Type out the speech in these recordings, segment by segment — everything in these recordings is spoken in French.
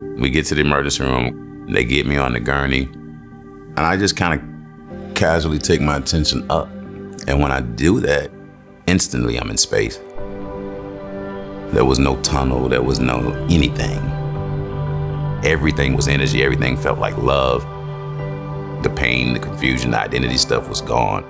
We get to the emergency room, they get me on the gurney, and I just kind of casually take my attention up. And when I do that, instantly I'm in space. There was no tunnel, there was no anything. Everything was energy, everything felt like love. The pain, the confusion, the identity stuff was gone.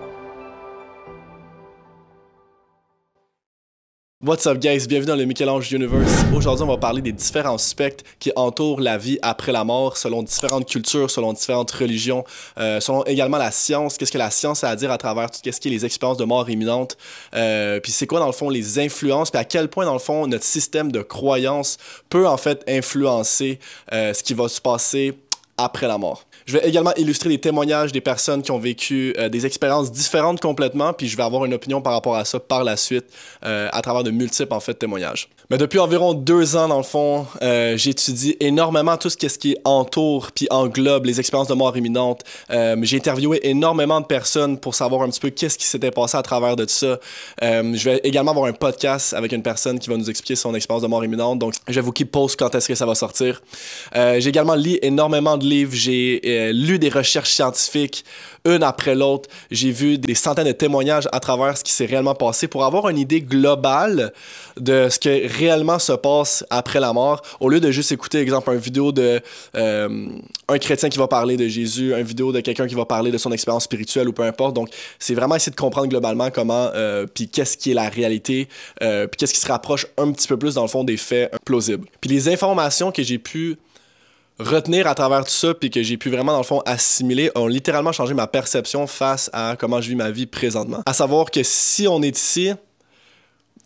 What's up guys, bienvenue dans le Michel-Ange Universe. Aujourd'hui, on va parler des différents spectres qui entourent la vie après la mort selon différentes cultures, selon différentes religions, euh, selon également la science, qu'est-ce que la science a à dire à travers tout ce qui est les expériences de mort imminente, euh, puis c'est quoi dans le fond les influences, puis à quel point dans le fond notre système de croyance peut en fait influencer euh, ce qui va se passer après la mort. Je vais également illustrer les témoignages des personnes qui ont vécu euh, des expériences différentes complètement, puis je vais avoir une opinion par rapport à ça par la suite euh, à travers de multiples en fait témoignages. Mais depuis environ deux ans dans le fond, euh, j'étudie énormément tout ce qui entoure puis englobe les expériences de mort imminente. J'ai interviewé énormément de personnes pour savoir un petit peu qu'est-ce qui s'était passé à travers de tout ça. je vais également avoir un podcast avec une personne qui va nous expliquer son expérience de mort imminente. Donc je vais vous keep post quand est-ce que ça va sortir. J'ai également lu énormément de livres. J'ai euh, lu des recherches scientifiques, une après l'autre. J'ai vu des centaines de témoignages à travers ce qui s'est réellement passé pour avoir une idée globale de ce que réellement se passe après la mort, au lieu de juste écouter, exemple, une vidéo de euh, un chrétien qui va parler de Jésus, une vidéo de quelqu'un qui va parler de son expérience spirituelle ou peu importe. Donc, c'est vraiment essayer de comprendre globalement comment, euh, puis qu'est-ce qui est la réalité, puis qu'est-ce qui se rapproche un petit peu plus dans le fond des faits plausibles. Puis les informations que j'ai pu retenir à travers tout ça, puis que j'ai pu vraiment, dans le fond, assimiler, ont littéralement changé ma perception face à comment je vis ma vie présentement. À savoir que si on est ici,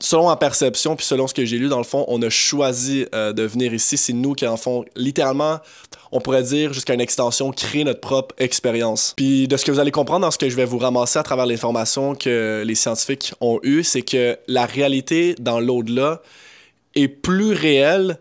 selon ma perception, puis selon ce que j'ai lu, dans le fond, on a choisi euh, de venir ici. C'est nous qui, en fond, littéralement, on pourrait dire, jusqu'à une extension, créer notre propre expérience. Puis de ce que vous allez comprendre dans ce que je vais vous ramasser à travers l'information que les scientifiques ont eue, c'est que la réalité dans l'au-delà est plus réelle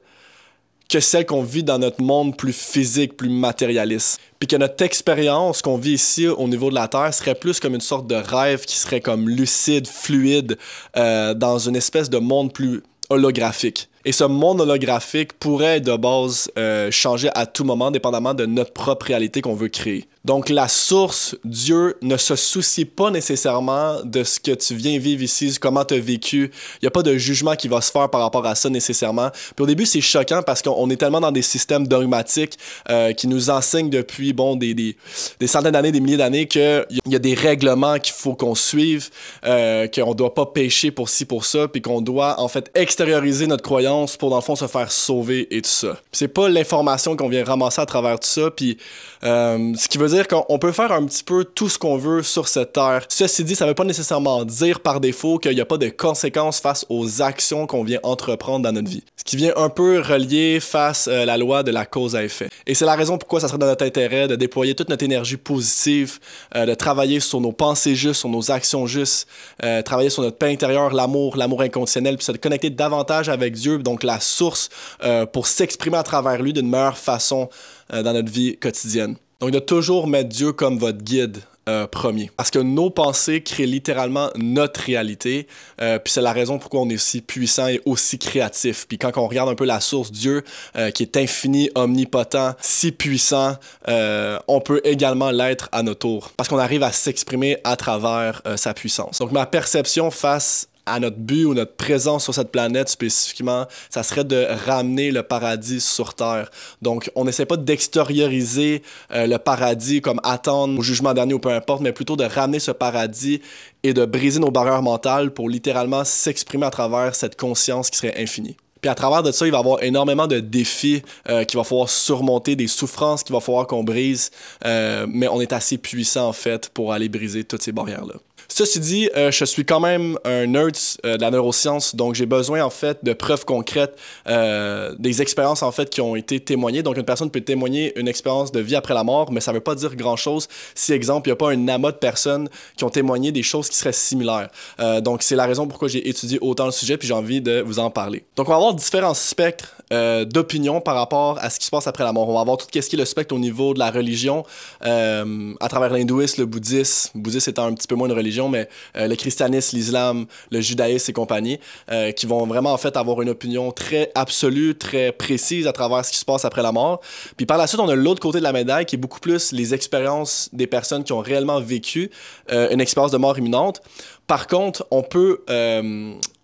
que celle qu'on vit dans notre monde plus physique, plus matérialiste. Puis que notre expérience qu'on vit ici au niveau de la Terre serait plus comme une sorte de rêve qui serait comme lucide, fluide, euh, dans une espèce de monde plus holographique. Et ce monde holographique pourrait de base euh, changer à tout moment, dépendamment de notre propre réalité qu'on veut créer. Donc la source, Dieu, ne se soucie pas nécessairement de ce que tu viens vivre ici, comment tu as vécu. Il n'y a pas de jugement qui va se faire par rapport à ça nécessairement. Puis au début, c'est choquant parce qu'on est tellement dans des systèmes dogmatiques euh, qui nous enseignent depuis bon, des, des, des centaines d'années, des milliers d'années qu'il y a des règlements qu'il faut qu'on suive, euh, qu'on ne doit pas pécher pour ci, pour ça, puis qu'on doit en fait extérioriser notre croyance pour dans le fond se faire sauver et tout ça. C'est pas l'information qu'on vient ramasser à travers tout ça, puis euh, ce qui veut dire qu'on peut faire un petit peu tout ce qu'on veut sur cette terre. Ceci dit, ça veut pas nécessairement dire par défaut qu'il n'y a pas de conséquences face aux actions qu'on vient entreprendre dans notre vie. Ce qui vient un peu relier face à euh, la loi de la cause à effet. Et c'est la raison pourquoi ça serait dans notre intérêt de déployer toute notre énergie positive, euh, de travailler sur nos pensées justes, sur nos actions justes, travailler sur notre paix intérieur, l'amour, l'amour inconditionnel, puis se connecter davantage avec Dieu, donc la source, pour s'exprimer à travers lui d'une meilleure façon dans notre vie quotidienne. Donc de toujours mettre Dieu comme votre guide euh, premier. Parce que nos pensées créent littéralement notre réalité. Euh, puis c'est la raison pourquoi on est aussi puissant et aussi créatif. Puis quand on regarde un peu la source, Dieu, euh, qui est infini, omnipotent, si puissant, on peut également l'être à notre tour. Parce qu'on arrive à s'exprimer à travers sa puissance. Donc ma perception face à notre but ou notre présence sur cette planète spécifiquement, ça serait de ramener le paradis sur Terre. Donc, on n'essaie pas d'extérioriser euh, le paradis comme attendre au jugement dernier ou peu importe, mais plutôt de ramener ce paradis et de briser nos barrières mentales pour littéralement s'exprimer à travers cette conscience qui serait infinie. Puis à travers de ça, il va y avoir énormément de défis euh, qu'il va falloir surmonter, des souffrances qu'il va falloir qu'on brise, euh, mais on est assez puissant en fait pour aller briser toutes ces barrières-là. Ceci dit, euh, je suis quand même un nerd euh, de la neuroscience, donc j'ai besoin en fait de preuves concrètes, euh, des expériences en fait qui ont été témoignées. Donc une personne peut témoigner une expérience de vie après la mort, mais ça ne veut pas dire grand-chose si, exemple, il n'y a pas un amas de personnes qui ont témoigné des choses qui seraient similaires. donc c'est la raison pourquoi j'ai étudié autant le sujet, puis j'ai envie de vous en parler. Donc on va avoir différents spectres d'opinion par rapport à ce qui se passe après la mort. On va avoir tout ce qui est le spectre au niveau de la religion, à travers l'hindouisme, le bouddhisme, le bouddhisme étant un petit peu moins une religion mais le christianisme, l'islam, le judaïsme et compagnie, qui vont vraiment en fait avoir une opinion très absolue, très précise à travers ce qui se passe après la mort. Puis par la suite, on a l'autre côté de la médaille qui est beaucoup plus les expériences des personnes qui ont réellement vécu une expérience de mort imminente. Par contre, on peut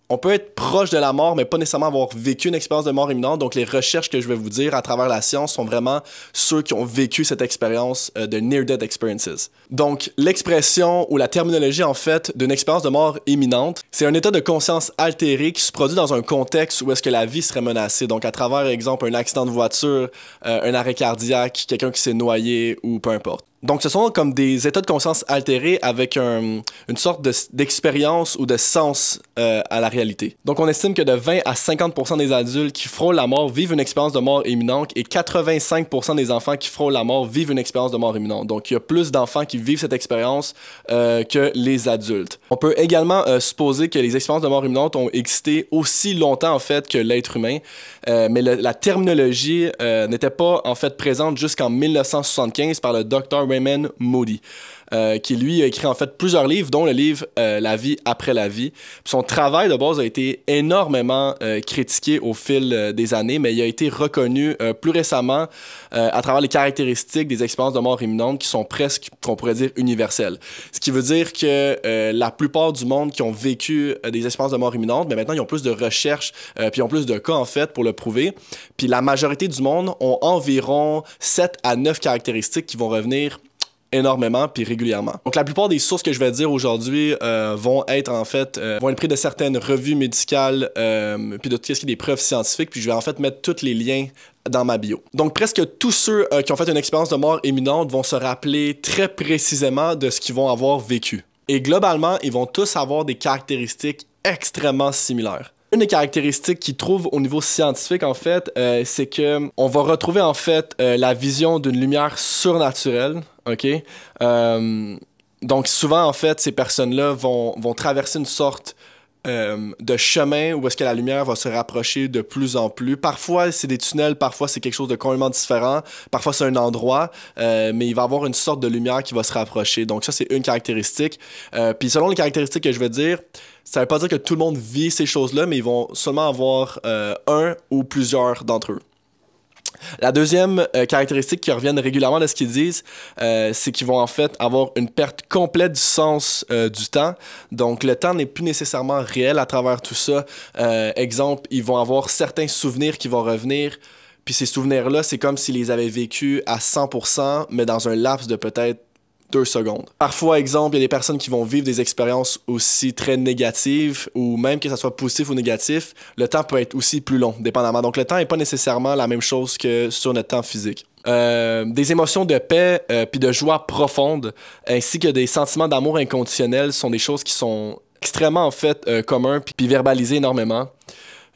on peut être proche de la mort, mais pas nécessairement avoir vécu une expérience de mort imminente. Donc, les recherches que je vais vous dire à travers la science sont vraiment ceux qui ont vécu cette expérience euh, de near-death experiences. Donc, l'expression ou la terminologie, en fait, d'une expérience de mort imminente, c'est un état de conscience altéré qui se produit dans un contexte où est-ce que la vie serait menacée. Donc, à travers, exemple, un accident de voiture, euh, un arrêt cardiaque, quelqu'un qui s'est noyé ou peu importe. Donc, ce sont comme des états de conscience altérés avec une sorte d'expérience ou de sens euh, à la réalité. Donc, on estime que de 20 à 50% des adultes qui frôlent la mort vivent une expérience de mort imminente et 85% des enfants qui frôlent la mort vivent une expérience de mort imminente. Donc, il y a plus d'enfants qui vivent cette expérience euh, que les adultes. On peut également euh, supposer que les expériences de mort imminente ont existé aussi longtemps, en fait, que l'être humain, mais la terminologie n'était pas, en fait, présente jusqu'en 1975 par le docteur Raymond Moody. Euh, qui lui a écrit en fait plusieurs livres, dont le livre euh, La vie après la vie. son travail de base a été énormément euh, critiqué au fil des années, mais il a été reconnu plus récemment à travers les caractéristiques des expériences de mort imminente qui sont presque, qu'on pourrait dire, universelles. Ce qui veut dire que la plupart du monde qui ont vécu des expériences de mort imminente, mais maintenant ils ont plus de recherches, puis ils ont plus de cas en fait pour le prouver. Puis la majorité du monde ont environ 7 à 9 caractéristiques qui vont revenir énormément puis régulièrement. Donc la plupart des sources que je vais dire aujourd'hui euh, vont être en fait euh, vont être prises de certaines revues médicales euh, puis de tout ce qui est des preuves scientifiques puis je vais en fait mettre tous les liens dans ma bio. Donc presque tous ceux qui ont fait une expérience de mort imminente vont se rappeler très précisément de ce qu'ils vont avoir vécu. Et globalement, ils vont tous avoir des caractéristiques extrêmement similaires. Une des caractéristiques qu'ils trouvent au niveau scientifique, en fait, c'est que on va retrouver en fait la vision d'une lumière surnaturelle, OK? Euh, donc, souvent, en fait, ces personnes-là vont, vont traverser une sorte euh, de chemin où est-ce que la lumière va se rapprocher de plus en plus. Parfois, c'est des tunnels, parfois, c'est quelque chose de complètement différent. Parfois, c'est un endroit, euh, mais il va avoir une sorte de lumière qui va se rapprocher. Donc, ça, c'est une caractéristique. puis, selon les caractéristiques que je vais dire, ça veut pas dire que tout le monde vit ces choses-là, mais ils vont seulement avoir un ou plusieurs d'entre eux. La deuxième euh, caractéristique qui revient régulièrement de ce qu'ils disent, euh, c'est qu'ils vont en fait avoir une perte complète du sens euh, du temps. Donc le temps n'est plus nécessairement réel à travers tout ça. exemple, ils vont avoir certains souvenirs qui vont revenir. Puis ces souvenirs-là, c'est comme s'ils les avaient vécus à 100%, mais dans un laps de peut-être deux secondes. Parfois, exemple, il y a des personnes qui vont vivre des expériences aussi très négatives ou même que ça soit positif ou négatif, le temps peut être aussi plus long, dépendamment. Donc, le temps n'est pas nécessairement la même chose que sur notre temps physique. Euh, des émotions de paix euh, puis de joie profonde, ainsi que des sentiments d'amour inconditionnel sont des choses qui sont extrêmement en fait euh, communs puis verbalisées énormément.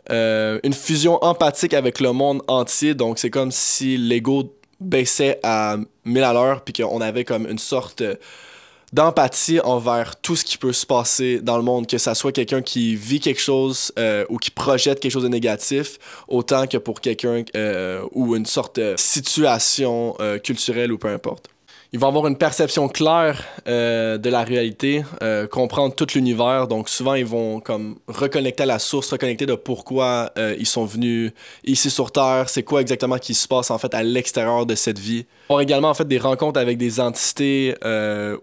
une fusion empathique avec le monde entier, donc c'est comme si l'ego baissait à 1000 à l'heure, puis qu'on avait comme une sorte d'empathie envers tout ce qui peut se passer dans le monde, que ça soit quelqu'un qui vit quelque chose euh, ou qui projette quelque chose de négatif, autant que pour quelqu'un euh, ou une sorte de situation euh, culturelle ou peu importe ils vont avoir une perception claire euh, de la réalité, euh, comprendre tout l'univers. Donc souvent, ils vont comme reconnecter à la source, reconnecter de pourquoi euh, ils sont venus ici sur Terre, c'est quoi exactement qui se passe en fait à l'extérieur de cette vie. On a également en fait des rencontres avec des entités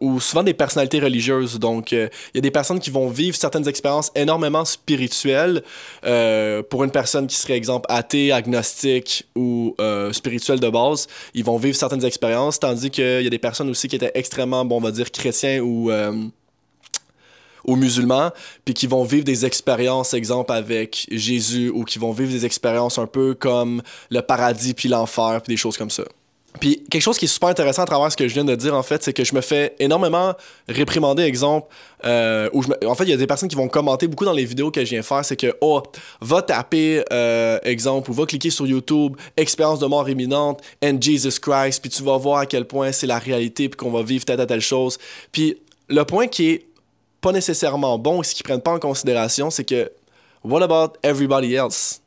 ou souvent des personnalités religieuses. Donc il y a des personnes qui vont vivre certaines expériences énormément spirituelles pour une personne qui serait exemple athée, agnostique ou spirituelle de base. Ils vont vivre certaines expériences, tandis qu'il y a personnes aussi qui étaient extrêmement, bon, on va dire, chrétiens ou, euh, ou musulmans, puis qui vont vivre des expériences, exemple, avec Jésus, ou qui vont vivre des expériences un peu comme le paradis puis l'enfer, puis des choses comme ça. Puis quelque chose qui est super intéressant à travers ce que je viens de dire, en fait, c'est que je me fais énormément réprimander, exemple, euh, où je en fait, il y a des personnes qui vont commenter beaucoup dans les vidéos que je viens faire, c'est que, oh, va taper, euh, exemple, ou va cliquer sur YouTube, expérience de mort imminente, and Jesus Christ, puis tu vas voir à quel point c'est la réalité, puis qu'on va vivre telle à telle chose. Puis le point qui est pas nécessairement bon, ce qu'ils prennent pas en considération, c'est que, what about everybody else?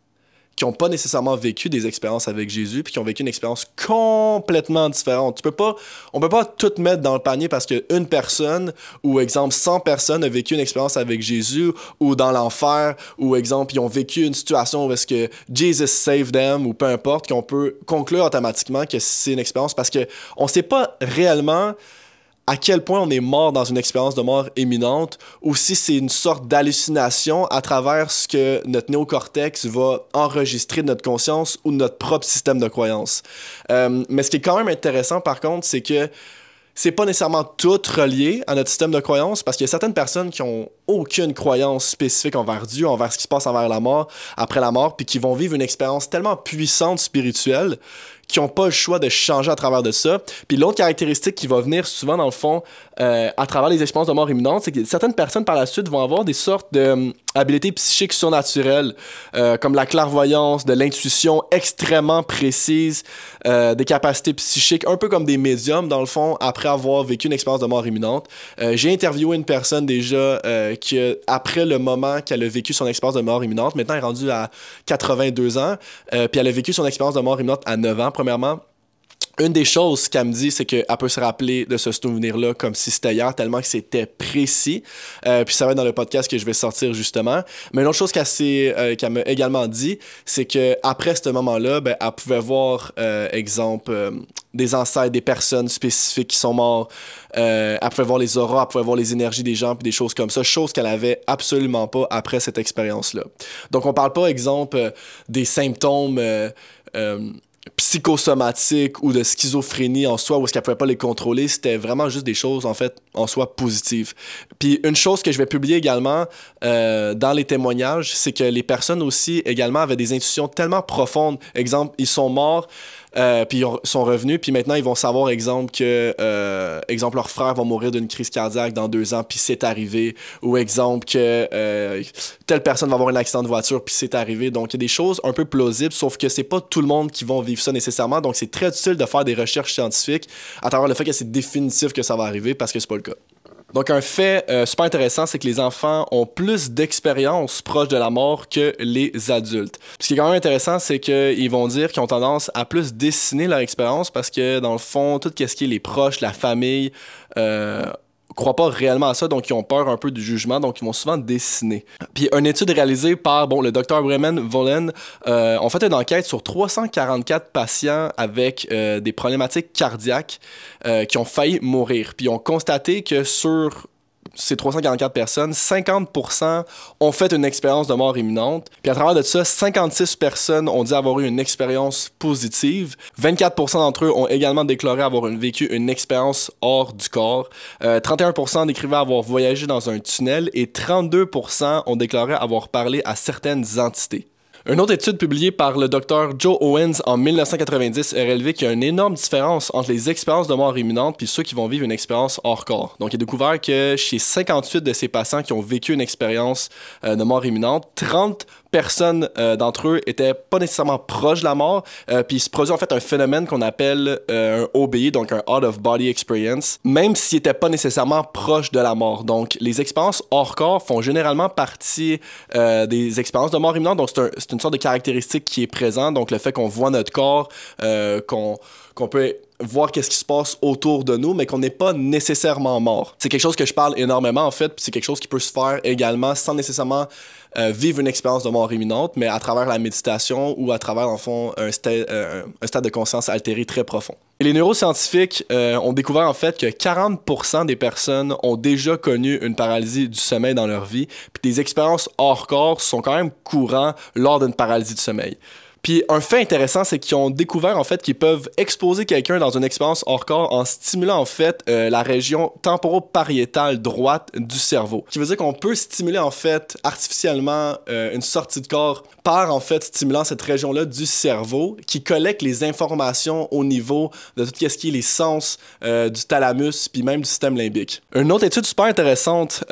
Qui n'ont pas nécessairement vécu des expériences avec Jésus, puis qui ont vécu une expérience complètement différente. Tu peux pas, on peut pas tout mettre dans le panier parce qu'une personne, ou exemple 100 personnes, a vécu une expérience avec Jésus, ou dans l'enfer, ou exemple, ils ont vécu une situation où est-ce que Jesus saved them, ou peu importe, qu'on peut conclure automatiquement que c'est une expérience parce que on sait pas réellement à quel point on est mort dans une expérience de mort imminente ou si c'est une sorte d'hallucination à travers ce que notre néocortex va enregistrer de notre conscience ou de notre propre système de croyance. Euh, mais ce qui est quand même intéressant par contre, c'est que c'est pas nécessairement tout relié à notre système de croyance parce qu'il y a certaines personnes qui ont aucune croyance spécifique envers Dieu, envers ce qui se passe envers la mort, après la mort, puis qui vont vivre une expérience tellement puissante spirituelle qui n'ont pas le choix de changer à travers de ça. Puis l'autre caractéristique qui va venir souvent, dans le fond, euh, à travers les expériences de mort imminente, c'est que certaines personnes par la suite vont avoir des sortes d'habilités habilités psychiques surnaturelles, euh, comme la clairvoyance, de l'intuition extrêmement précise, euh, des capacités psychiques, un peu comme des médiums, dans le fond, après avoir vécu une expérience de mort imminente. J'ai interviewé une personne déjà qui, après le moment qu'elle a vécu son expérience de mort imminente, maintenant elle est rendue à 82 ans, puis elle a vécu son expérience de mort imminente à 9 ans premièrement, une des choses qu'elle me dit, c'est qu'elle peut se rappeler de ce souvenir-là comme si c'était hier, tellement que c'était précis. Euh, puis ça va être dans le podcast que je vais sortir justement. Mais une autre chose qu'elle, euh, m'a également dit, c'est qu'après ce moment-là, ben, elle pouvait voir, euh, exemple, des ancêtres, des personnes spécifiques qui sont morts. elle pouvait voir les auras, elle pouvait voir les énergies des gens, puis des choses comme ça. Chose qu'elle avait absolument pas après cette expérience-là. Donc on parle pas, exemple, des symptômes psychosomatique ou de schizophrénie en soi, où est-ce qu'elle pouvait pas les contrôler, c'était vraiment juste des choses, en fait, en soi positives. Puis une chose que je vais publier également euh, dans les témoignages, c'est que les personnes aussi, également, avaient des intuitions tellement profondes. Exemple, ils sont morts, euh, puis ils sont revenus, puis maintenant ils vont savoir, exemple, que euh, exemple, leur frère va mourir d'une crise cardiaque dans deux ans, puis c'est arrivé. Ou exemple, que euh, telle personne va avoir un accident de voiture, puis c'est arrivé. Donc il y a des choses un peu plausibles, sauf que c'est pas tout le monde qui va vivre ça nécessairement. Donc c'est très utile de faire des recherches scientifiques à travers le fait que c'est définitif que ça va arriver, parce que c'est pas le cas. Donc, un fait euh, super intéressant, c'est que les enfants ont plus d'expérience proche de la mort que les adultes. Ce qui est quand même intéressant, c'est qu'ils vont dire qu'ils ont tendance à plus dessiner leur expérience parce que, dans le fond, tout ce qui est les proches, la famille, euh, croient pas réellement à ça, donc ils ont peur un peu du jugement, donc ils vont souvent dessiner. Puis une étude réalisée par bon, le docteur Bremen Vollen euh, ont fait une enquête sur 344 patients avec euh, des problématiques cardiaques euh, qui ont failli mourir. Puis ils ont constaté que sur ces 344 personnes, 50% ont fait une expérience de mort imminente. Puis à travers de ça, 56 personnes ont dit avoir eu une expérience positive. 24% d'entre eux ont également déclaré avoir vécu une expérience hors du corps. 31% euh, décrivaient avoir voyagé dans un tunnel et 32% ont déclaré avoir parlé à certaines entités. Une autre étude publiée par le docteur Joe Owens en 1990 a révélé qu'il y a une énorme différence entre les expériences de mort imminente puis ceux qui vont vivre une expérience hors corps. Donc, il a découvert que chez 58 de ces patients qui ont vécu une expérience euh, de mort imminente, 30 personne euh, d'entre eux étaient pas nécessairement proches de la mort, euh, puis il se produit en fait un phénomène qu'on appelle euh, un OBE, donc un Out of Body Experience, même s'ils n'étaient pas nécessairement proches de la mort. Donc les expériences hors corps font généralement partie des expériences de mort imminente, donc c'est un, une sorte de caractéristique qui est présente, donc le fait qu'on voit notre corps, qu'on qu'on peut voir qu'est-ce qui se passe autour de nous, mais qu'on n'est pas nécessairement mort. C'est quelque chose que je parle énormément en fait, puis c'est quelque chose qui peut se faire également sans nécessairement euh, vivre une expérience de mort imminente, mais à travers la méditation ou à travers, en fond, un, euh, stade de conscience altéré très profond. Les neuroscientifiques euh, ont découvert en fait que 40% des personnes ont déjà connu une paralysie du sommeil dans leur vie, puis des expériences hors corps sont quand même courants lors d'une paralysie du sommeil. Puis un fait intéressant, c'est qu'ils ont découvert en fait qu'ils peuvent exposer quelqu'un dans une expérience hors corps en stimulant en fait euh, la région temporopariétale droite du cerveau. Ce qui veut dire qu'on peut stimuler en fait artificiellement euh, une sortie de corps par en fait stimulant cette région-là du cerveau qui collecte les informations au niveau de tout ce qui est les sens euh, du thalamus puis même du système limbique. Une autre étude super intéressante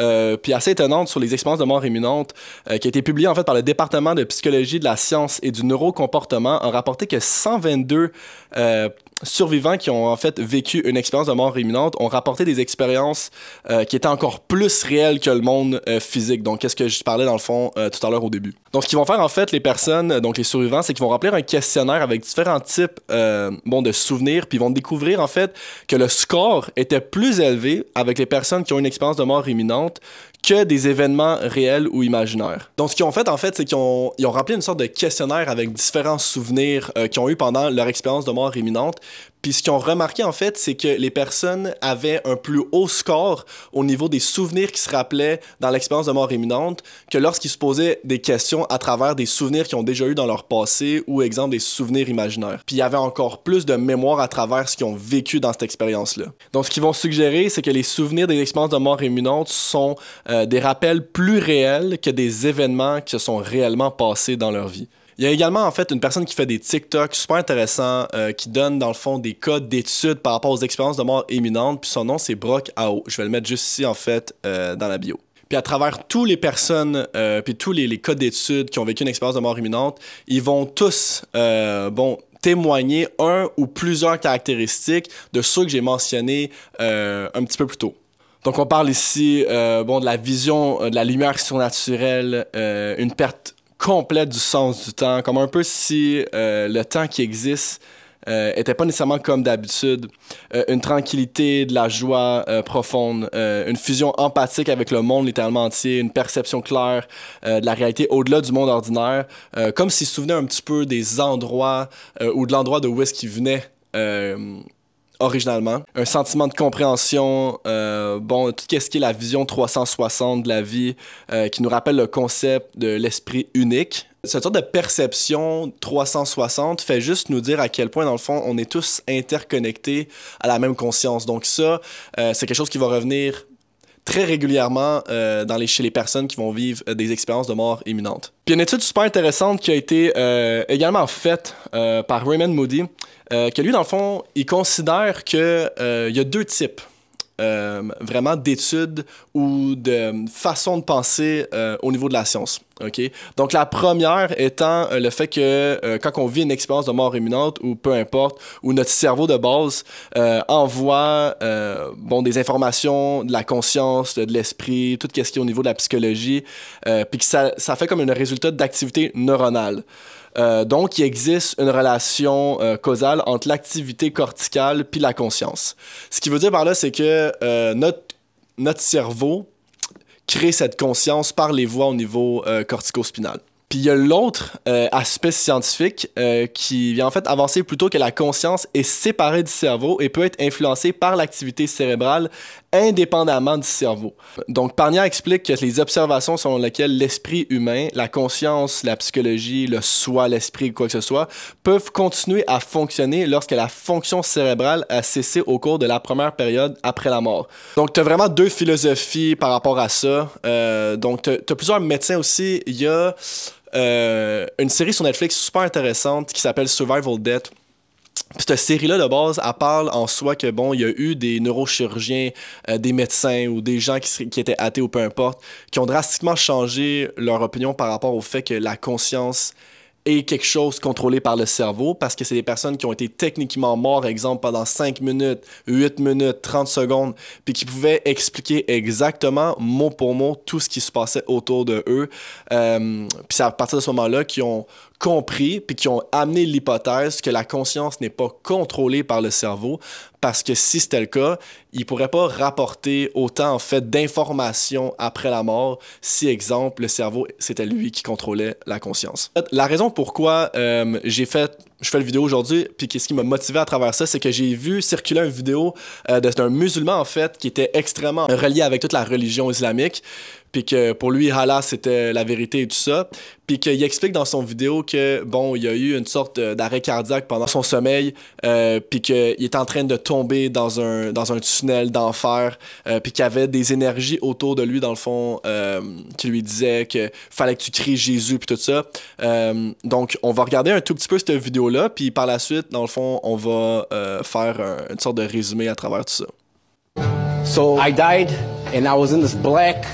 puis assez étonnante sur les expériences de mort imminente qui a été publiée en fait par le département de psychologie de la science et du neuro neurocomportement a rapporté que 122 euh, survivants qui ont en fait vécu une expérience de mort imminente ont rapporté des expériences euh, qui étaient encore plus réelles que le monde euh, physique. Donc, qu'est-ce que je parlais dans le fond tout à l'heure au début. Donc, ce qu'ils vont faire en fait, les personnes, donc les survivants, c'est qu'ils vont remplir un questionnaire avec différents types de souvenirs, puis ils vont découvrir en fait que le score était plus élevé avec les personnes qui ont une expérience de mort imminente que des événements réels ou imaginaires? Donc, ce qu'ils ont fait, en fait, c'est qu'ils ont, ils ont rempli une sorte de questionnaire avec différents souvenirs qu'ils ont eu pendant leur expérience de mort imminente. Puis ce qu'ils ont remarqué en fait, c'est que les personnes avaient un plus haut score au niveau des souvenirs qui se rappelaient dans l'expérience de mort imminente que lorsqu'ils se posaient des questions à travers des souvenirs qu'ils ont déjà eu dans leur passé ou exemple des souvenirs imaginaires. Puis il y avait encore plus de mémoire à travers ce qu'ils ont vécu dans cette expérience-là. Donc ce qu'ils vont suggérer, c'est que les souvenirs des expériences de mort imminente sont euh, des rappels plus réels que des événements qui se sont réellement passés dans leur vie. Il y a également en fait une personne qui fait des TikTok super intéressants euh, qui donne dans le fond des codes d'études par rapport aux expériences de mort imminente. Puis son nom c'est Brock Ao. Je vais le mettre juste ici en fait euh, dans la bio. Puis à travers toutes les personnes, euh, puis tous les, codes d'études qui ont vécu une expérience de mort imminente, ils vont tous, bon, témoigner un ou plusieurs caractéristiques de ceux que j'ai mentionnés un petit peu plus tôt. Donc on parle ici, bon, de la vision de la lumière surnaturelle, une perte complète du sens du temps, comme un peu si euh, le temps qui existe euh, était pas nécessairement comme d'habitude. Euh, une tranquillité, de la joie profonde, une fusion empathique avec le monde littéralement entier, une perception claire de la réalité au-delà du monde ordinaire, comme s'il se souvenait un petit peu des endroits ou de l'endroit de où est-ce qu'il venait originalement. Un sentiment de compréhension, euh, bon, tout ce qui est la vision 360 de la vie, euh, qui nous rappelle le concept de l'esprit unique. Cette sorte de perception 360 fait juste nous dire à quel point, dans le fond, on est tous interconnectés à la même conscience. Donc ça, euh, c'est quelque chose qui va revenir très régulièrement chez les personnes qui vont vivre des expériences de mort imminente. Puis une étude super intéressante qui a été également faite par Raymond Moody, euh, que lui, dans le fond, il considère qu'il euh, y a deux types. Euh, vraiment d'études ou de façon de penser au niveau de la science. ok? Donc la première étant le fait que quand on vit une expérience de mort imminente ou peu importe, où notre cerveau de base envoie bon, des informations de la conscience, de, l'esprit, tout ce qui est au niveau de la psychologie, puis que ça, ça fait comme un résultat d'activité neuronale. Euh, donc, il existe une relation euh, causale entre l'activité corticale puis la conscience. Ce qui veut dire par là, c'est que euh, notre, notre cerveau crée cette conscience par les voies au niveau cortico-spinal. Puis il y a l'autre aspect scientifique qui vient en fait avancer plutôt que la conscience est séparée du cerveau et peut être influencée par l'activité cérébrale indépendamment du cerveau. Donc Parnia explique que les observations selon lesquelles l'esprit humain, la conscience, la psychologie, le soi, l'esprit, quoi que ce soit, peuvent continuer à fonctionner lorsque la fonction cérébrale a cessé au cours de la première période après la mort. Donc tu as vraiment deux philosophies par rapport à ça. Euh, donc tu as, plusieurs médecins aussi. Il y a euh, une série sur Netflix super intéressante qui s'appelle Survival Debt. Cette série-là, de base, elle parle en soi que, bon, il y a eu des neurochirurgiens, euh, des médecins ou des gens qui, étaient athées ou peu importe, qui ont drastiquement changé leur opinion par rapport au fait que la conscience et quelque chose contrôlé par le cerveau parce que c'est des personnes qui ont été techniquement mortes, exemple, pendant 5 minutes, 8 minutes, 30 secondes, puis qui pouvaient expliquer exactement, mot pour mot, tout ce qui se passait autour de eux. Euh, puis c'est à partir de ce moment-là qu'ils ont compris puis qui ont amené l'hypothèse que la conscience n'est pas contrôlée par le cerveau parce que si c'était le cas, il pourrait pas rapporter autant en fait d'informations après la mort si exemple le cerveau c'était lui qui contrôlait la conscience. La raison pourquoi euh, j'ai fait je fais le vidéo aujourd'hui, puis qu'est-ce qui m'a motivé à travers ça, c'est que j'ai vu circuler une vidéo euh, d'un musulman en fait qui était extrêmement relié avec toute la religion islamique, puis que pour lui, Allah, c'était la vérité et tout ça. Puis qu'il explique dans son vidéo que, bon, il y a eu une sorte d'arrêt cardiaque pendant son sommeil, euh, puis qu'il est en train de tomber dans un, dans un tunnel d'enfer, euh, puis qu'il y avait des énergies autour de lui, dans le fond, euh, qui lui disaient que fallait que tu cries Jésus, puis tout ça. Euh, donc, on va regarder un tout petit peu cette vidéo-là, puis par la suite, dans le fond, on va faire un, une sorte de résumé à travers tout ça. So I died, and I was in this black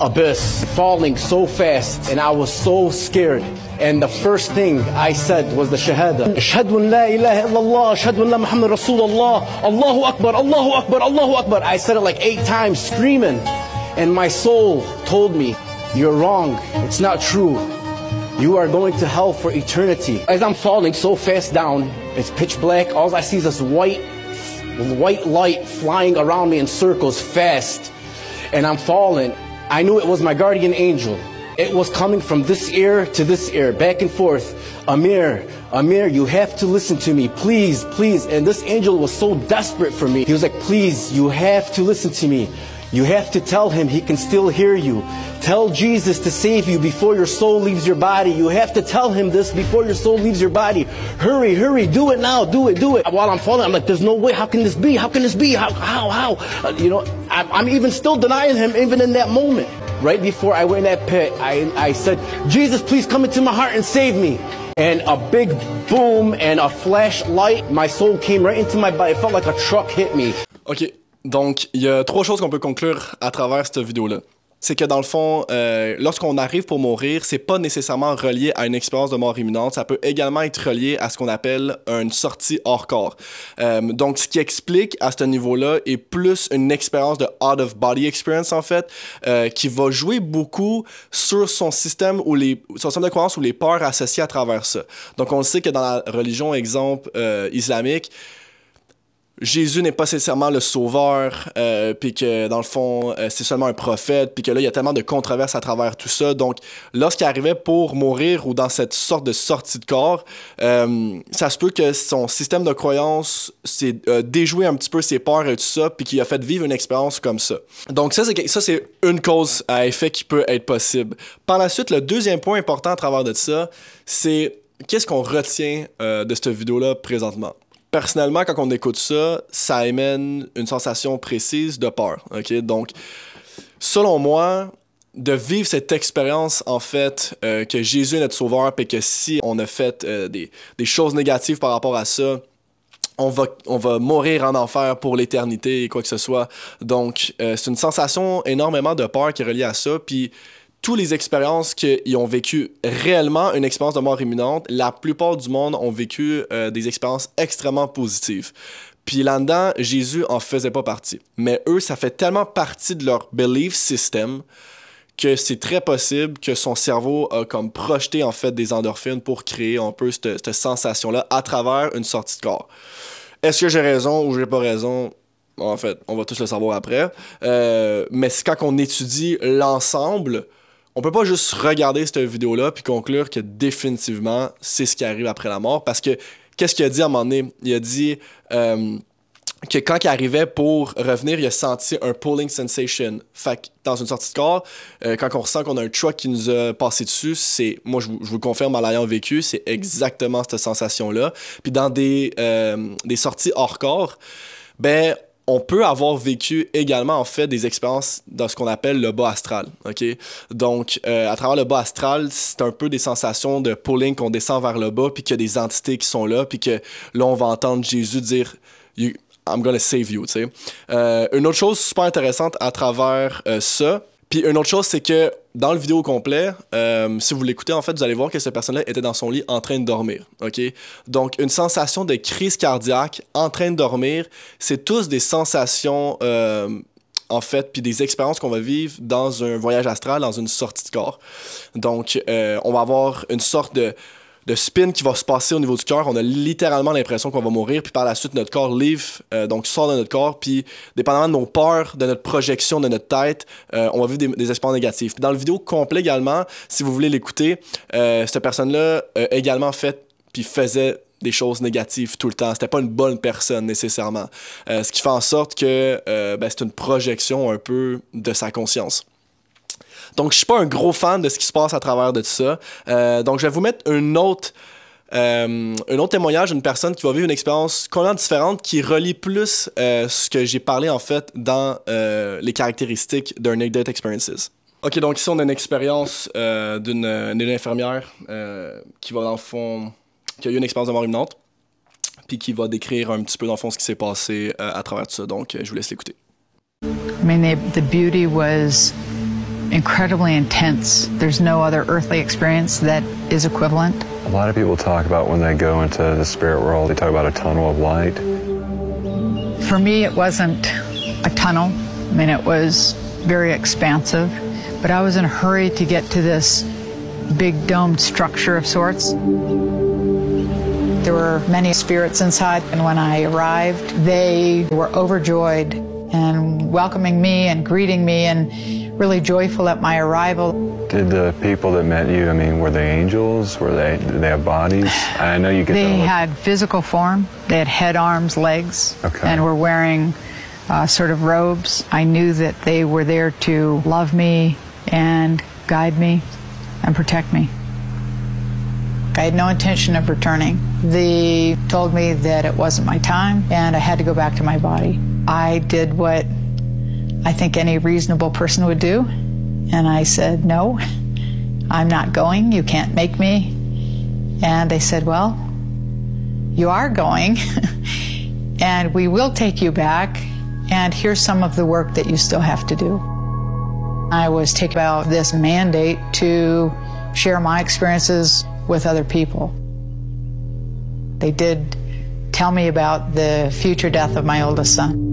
abyss, falling so fast, and I was so scared. And the first thing I said was the Shahada. Ashhadu an la ilaha illallah, ashhadu an la Muhammad Rasulullah, Allahu Akbar, Allahu Akbar, Allahu Akbar. I said it like eight times, screaming. And my soul told me, you're wrong, it's not true. You are going to hell for eternity. As I'm falling so fast down, it's pitch black. All I see is this white, white light flying around me in circles fast. And I'm falling. I knew it was my guardian angel. It was coming from this ear to this ear, back and forth. Amir, Amir, you have to listen to me, please, please. And this angel was so desperate for me. He was like, please, you have to listen to me. You have to tell him he can still hear you. Tell Jesus to save you before your soul leaves your body. You have to tell him this before your soul leaves your body. Hurry, hurry, do it now, do it, do it. While I'm falling, I'm like, there's no way. How can this be? How can this be? How, how, how? Uh, you know, I'm, I'm even still denying him even in that moment. Right before I went in that pit, I, I said, Jesus, please come into my heart and save me. And a big boom and a flashlight, my soul came right into my body. It felt like a truck hit me. OK. Donc, il y a trois choses qu'on peut conclure à travers cette vidéo-là. C'est que dans le fond, euh, lorsqu'on arrive pour mourir, c'est pas nécessairement relié à une expérience de mort imminente. Ça peut également être relié à ce qu'on appelle une sortie hors corps. Euh, donc, ce qui explique à ce niveau-là est plus une expérience de out of body experience en fait, euh, qui va jouer beaucoup sur son système ou les son système de croyance ou les peurs associées à travers ça. Donc, on sait que dans la religion, exemple islamique, Jésus n'est pas nécessairement le sauveur, euh, puis que dans le fond, euh, c'est seulement un prophète, puis que là, il y a tellement de controverses à travers tout ça. Donc, lorsqu'il arrivait pour mourir ou dans cette sorte de sortie de corps, euh, ça se peut que son système de croyance s'est déjoué un petit peu ses peurs et tout ça, puis qu'il a fait vivre une expérience comme ça. Donc, ça, c'est, ça, c'est une cause à effet qui peut être possible. Par la suite, le deuxième point important à travers de ça, c'est qu'est-ce qu'on retient de cette vidéo-là présentement? Personnellement, quand on écoute ça, ça amène une sensation précise de peur. Donc, selon moi, de vivre cette expérience, en fait, euh, que Jésus est notre sauveur, et que si on a fait euh, des, des, choses négatives par rapport à ça, on va, on va mourir en enfer pour l'éternité et quoi que ce soit. Donc, euh, c'est une sensation énormément de peur qui est reliée à ça. Puis, toutes les expériences qu'ils ont vécu réellement une expérience de mort imminente, la plupart du monde ont vécu euh, des expériences extrêmement positives. Puis là-dedans, Jésus en faisait pas partie. Mais eux, ça fait tellement partie de leur belief system que c'est très possible que son cerveau a comme projeté en fait des endorphines pour créer un peu cette, cette sensation-là à travers une sortie de corps. Est-ce que j'ai raison ou j'ai pas raison? En fait, on va tous le savoir après. Euh, mais c'est quand on étudie l'ensemble, on peut pas juste regarder cette vidéo-là puis conclure que définitivement c'est ce qui arrive après la mort parce que qu'est-ce qu'il a dit à un moment donné? Il a dit euh, que quand il arrivait pour revenir, il a senti un pulling sensation. Fait que dans une sortie de corps, euh, quand on ressent qu'on a un truck qui nous a passé dessus, c'est, moi je vous, je confirme en l'ayant vécu, c'est exactement cette sensation-là. Puis dans des, euh, des sorties hors corps, ben on peut avoir vécu également en fait des expériences dans ce qu'on appelle le bas astral. Ok, donc euh, à travers le bas astral, c'est un peu des sensations de pulling qu'on descend vers le bas, puis qu'il y a des entités qui sont là, puis que là on va entendre Jésus dire I'm gonna save you. Tu sais. Euh, une autre chose super intéressante à travers euh, ça, puis une autre chose, c'est que dans le vidéo complet, euh, si vous l'écoutez, en fait, vous allez voir que cette personne-là était dans son lit en train de dormir. OK? Donc, une sensation de crise cardiaque en train de dormir, c'est tous des sensations, euh, en fait, puis des expériences qu'on va vivre dans un voyage astral, dans une sortie de corps. Donc, euh, on va avoir une sorte de de spin qui va se passer au niveau du cœur. On a littéralement l'impression qu'on va mourir, puis par la suite, notre corps livre, euh, donc sort de notre corps, puis dépendamment de nos peurs, de notre projection de notre tête, euh, on va vivre des, des expériences négatives. dans le vidéo complet également, si vous voulez l'écouter, euh, cette personne-là également fait, puis faisait des choses négatives tout le temps. C'était pas une bonne personne nécessairement. ce qui fait en sorte que ben, c'est une projection un peu de sa conscience. Donc, je suis pas un gros fan de ce qui se passe à travers de tout ça. Euh, donc, je vais vous mettre un autre, euh, un autre témoignage d'une personne qui va vivre une expérience complètement différente qui relie plus euh, ce que j'ai parlé en fait dans les caractéristiques d'un Experiences. Ok, donc ici on a une expérience d'une infirmière qui va dans le fond, qui a eu une expérience de mort imminente, puis qui va décrire un petit peu dans le fond ce qui s'est passé à travers tout ça. Donc, je vous laisse l'écouter. I mean, the beauty was incredibly intense. There's no other earthly experience that is equivalent. A lot of people talk about when they go into the spirit world, they talk about a tunnel of light. For me, it wasn't a tunnel. I mean, it was very expansive, but I was in a hurry to get to this big domed structure of sorts. There were many spirits inside, and when I arrived, they were overjoyed and welcoming me and greeting me and really joyful at my arrival. Did the people that met you, I mean, were they angels? Were they, did they have bodies? I know you get They had physical form, they had head, arms, legs, Okay. and were wearing uh, sort of robes. I knew that they were there to love me and guide me and protect me. I had no intention of returning. They told me that it wasn't my time and I had to go back to my body. I did what I think any reasonable person would do, and I said, No, I'm not going. You can't make me. And they said, Well, you are going, and we will take you back, and here's some of the work that you still have to do. I was taken about this mandate to share my experiences with other people. They did tell me about the future death of my oldest son.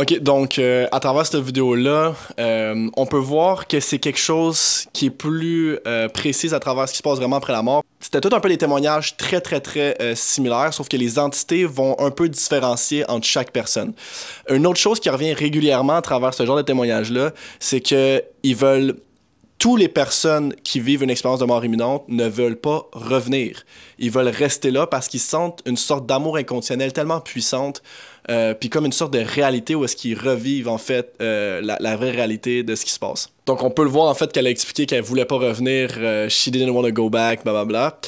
OK, donc euh, à travers cette vidéo-là, euh, on peut voir que c'est quelque chose qui est plus euh, précis à travers ce qui se passe vraiment après la mort. C'était tout un peu des témoignages très, très, très euh, similaires, sauf que les entités vont un peu différencier entre chaque personne. Une autre chose qui revient régulièrement à travers ce genre de témoignages-là, c'est que ils veulent toutes les personnes qui vivent une expérience de mort imminente ne veulent pas revenir. Ils veulent rester là parce qu'ils sentent une sorte d'amour inconditionnel tellement puissante, euh, puis comme une sorte de réalité où est-ce qu'ils revivent en fait euh, la, vraie réalité de ce qui se passe. Donc on peut le voir en fait qu'elle a expliqué qu'elle voulait pas revenir, euh, she didn't want to go back, blablabla.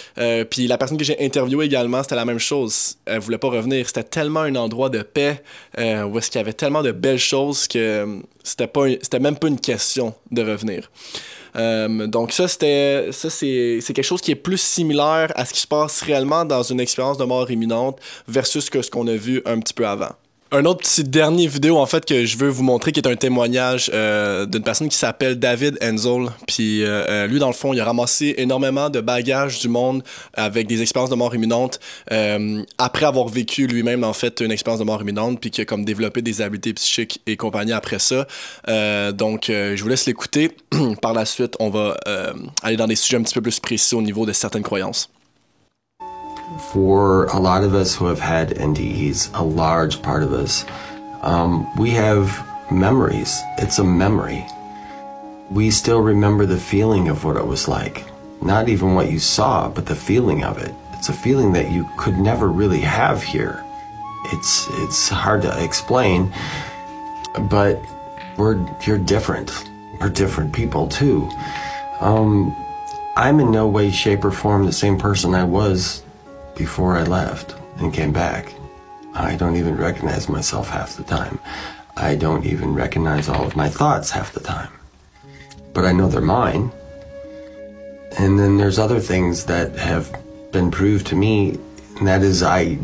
Puis la personne que j'ai interviewée également, c'était la même chose. Elle voulait pas revenir. C'était tellement un endroit de paix où est-ce qu'il y avait tellement de belles choses que c'était pas, c'était même pas une question de revenir. Euh, donc ça, c'était, ça c'est, c'est quelque chose qui est plus similaire à ce qui se passe réellement dans une expérience de mort imminente versus que ce qu'on a vu un petit peu avant. Un autre petit dernier vidéo en fait que je veux vous montrer qui est un témoignage euh, d'une personne qui s'appelle David Enzel. Puis euh, euh, lui dans le fond il a ramassé énormément de bagages du monde avec des expériences de mort imminente euh, après avoir vécu lui-même en fait une expérience de mort imminente puis qui a comme développé des habiletés psychiques et compagnie après ça. Euh, donc euh, je vous laisse l'écouter. Par la suite on va aller dans des sujets un petit peu plus précis au niveau de certaines croyances. For a lot of us who have had NDEs, a large part of us, um, we have memories. It's a memory. We still remember the feeling of what it was like. Not even what you saw, but the feeling of it. It's a feeling that you could never really have here. It's it's hard to explain, but we're you're different. We're different people too. Um, I'm in no way, shape, or form the same person I was before I left and came back. I don't even recognize myself half the time. I don't even recognize all of my thoughts half the time. But I know they're mine. And then there's other things that have been proved to me, and that is I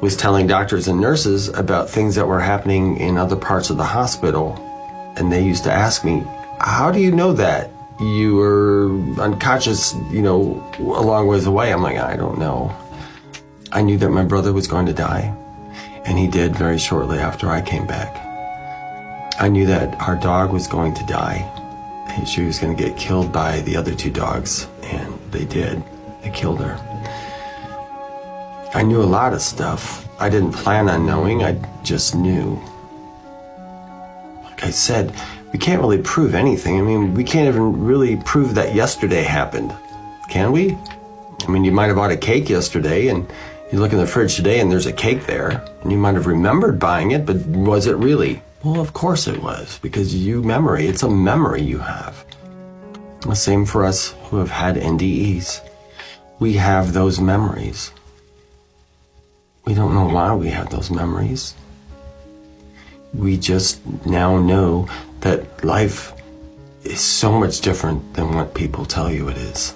was telling doctors and nurses about things that were happening in other parts of the hospital. And they used to ask me, How do you know that? You were unconscious, you know, a long ways away. I'm like, I don't know. I knew that my brother was going to die, and he did very shortly after I came back. I knew that our dog was going to die. She was going to get killed by the other two dogs, and they did. They killed her. I knew a lot of stuff. I didn't plan on knowing, I just knew. Like I said, we can't really prove anything. I mean, we can't even really prove that yesterday happened. Can we? I mean, you might have bought a cake yesterday and you look in the fridge today and there's a cake there and you might have remembered buying it, but was it really? Well, of course it was because you memory, it's a memory you have. The same for us who have had NDEs. We have those memories. We don't know why we have those memories. We just now know that life is so much different than what people tell you it is.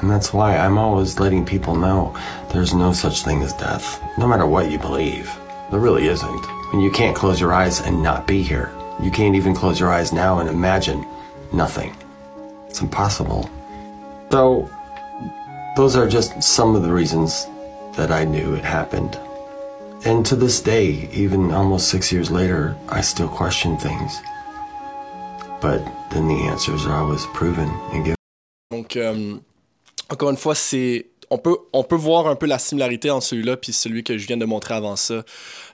And that's why I'm always letting people know there's no such thing as death, no matter what you believe. There really isn't. when you can't close your eyes and not be here. You can't even close your eyes now and imagine nothing. It's impossible. So, those are just some of the reasons that I knew it happened. And to this day, even almost six years later, I still question things. But then the answers are always proven and given. Donc, euh, um, encore une fois, c'est on peut, voir un peu la similarité entre celui-là puis celui que je viens de montrer avant ça.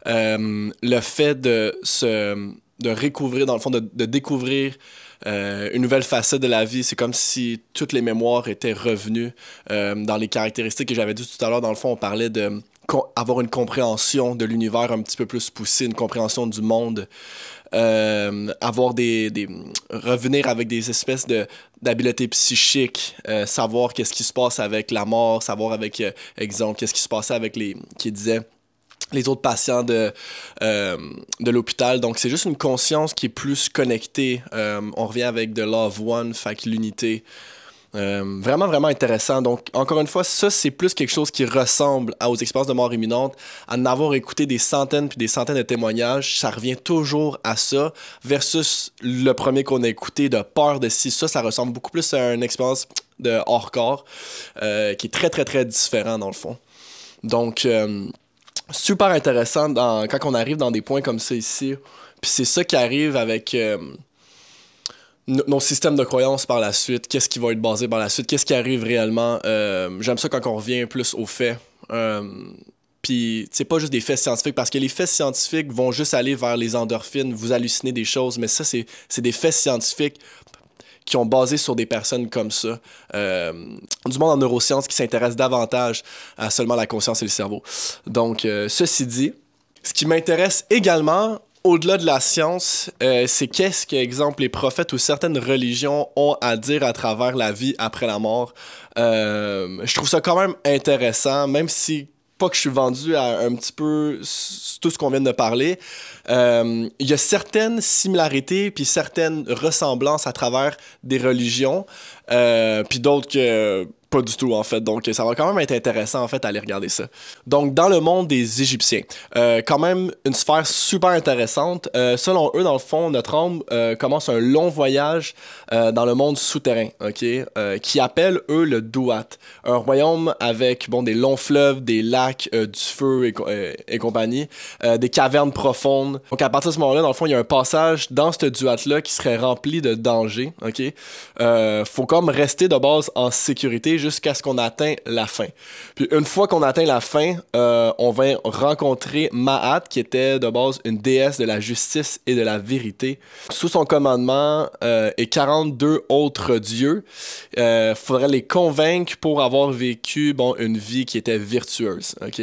Euh, le fait de se recouvrir, dans le fond, de, de découvrir euh, une nouvelle facette de la vie. C'est comme si toutes les mémoires étaient revenues euh, dans les caractéristiques que j'avais dit tout à l'heure. Dans le fond, on parlait de avoir une compréhension de l'univers un petit peu plus poussée, une compréhension du monde. Euh, avoir des, revenir avec des espèces de d'habiletés psychiques, euh, savoir qu'est-ce qui se passe avec la mort, savoir avec euh, exemple qu'est-ce qui se passait avec les qui disait les autres patients de, euh, de l'hôpital. Donc, c'est juste une conscience qui est plus connectée. On revient avec The Love One, fait l'unité. Euh, vraiment, vraiment intéressant. Donc, encore une fois, ça, c'est plus quelque chose qui ressemble aux expériences de mort imminente. À en avoir écouté des centaines puis des centaines de témoignages, ça revient toujours à ça, versus le premier qu'on a écouté de peur de si ça, ça ressemble beaucoup plus à une expérience de hors-corps, qui est très, très, très différent dans le fond. Donc, super intéressant quand on arrive dans des points comme ça ici. Puis c'est ça qui arrive avec euh, nos systèmes de croyances par la suite. Qu'est-ce qui va être basé par la suite? Qu'est-ce qui arrive réellement? Euh, j'aime ça quand on revient plus aux faits. Euh, puis c'est pas juste des faits scientifiques, parce que les faits scientifiques vont juste aller vers les endorphines, vous hallucinez des choses, mais ça, c'est des faits scientifiques qui ont basé sur des personnes comme ça, euh, du monde en neurosciences qui s'intéresse davantage à seulement la conscience et le cerveau. Donc, euh, ceci dit, ce qui m'intéresse également, au-delà de la science, euh, c'est qu'est-ce que, exemple, les prophètes ou certaines religions ont à dire à travers la vie après la mort. je trouve ça quand même intéressant, même si pas que je suis vendu à un petit peu tout ce qu'on vient de parler. Euh, il y a certaines similarités puis certaines ressemblances à travers des religions, euh, puis d'autres que pas du tout, en fait. Donc, ça va quand même être intéressant, en fait, aller regarder ça. Donc, dans le monde des Égyptiens, euh, quand même une sphère super intéressante. Selon eux, dans le fond, notre homme euh, commence un long voyage dans le monde souterrain, OK? qui appelle, eux, le Douat. Un royaume avec, bon, des longs fleuves, des lacs, du feu et compagnie, des cavernes profondes. Donc, à partir de ce moment-là, dans le fond, il y a un passage dans ce Douat-là qui serait rempli de dangers, OK? faut comme rester de base en sécurité jusqu'à ce qu'on atteigne la fin. Puis une fois qu'on atteint la fin, euh, on va rencontrer Ma'at, qui était de base une déesse de la justice et de la vérité. Sous son commandement euh, et 42 autres dieux, il euh, faudrait les convaincre pour avoir vécu bon, une vie qui était virtueuse. ok?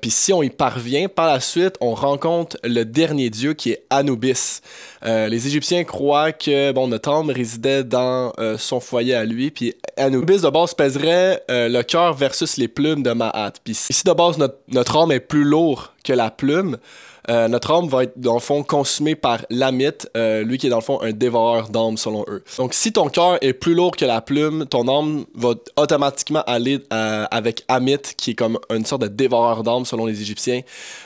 Puis si on y parvient, par la suite, on rencontre le dernier dieu qui est Anubis. les Égyptiens croient que bon, notre âme résidait dans son foyer à lui, puis Anubis de base pèserait euh, le cœur versus les plumes de Mahat. Puis si de base notre, notre âme est plus lourd que la plume, euh, notre âme va être dans le fond consumée par l'amite, euh, lui qui est dans le fond un dévoreur d'âme selon eux. Donc si ton cœur est plus lourd que la plume, ton âme va automatiquement aller avec amite qui est comme une sorte de dévoreur d'âme selon les Égyptiens.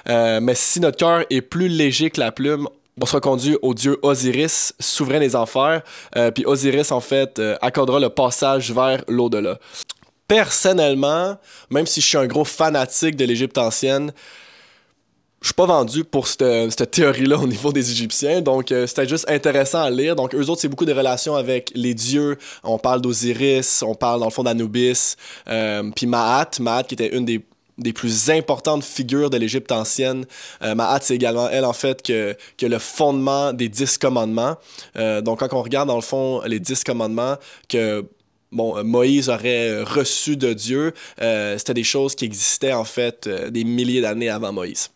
mais si notre cœur est plus léger que la plume, on sera conduit au dieu Osiris, souverain des enfers. Euh, puis Osiris, en fait, euh, accordera le passage vers l'au-delà. Personnellement, même si je suis un gros fanatique de l'Égypte ancienne, je suis pas vendu pour cette, cette théorie-là au niveau des Égyptiens, donc euh, c'était juste intéressant à lire. Donc eux autres, c'est beaucoup de relations avec les dieux. On parle d'Osiris, on parle dans le fond d'Anubis, puis Maat, Maat qui était une des des plus importantes figures de l'Égypte ancienne. Euh, Mahat, c'est également elle, en fait, que, que le fondement des dix commandements. Euh, donc, quand on regarde, dans le fond, les dix commandements que bon, Moïse aurait reçu de Dieu, euh, c'était des choses qui existaient, en fait, des milliers d'années avant Moïse.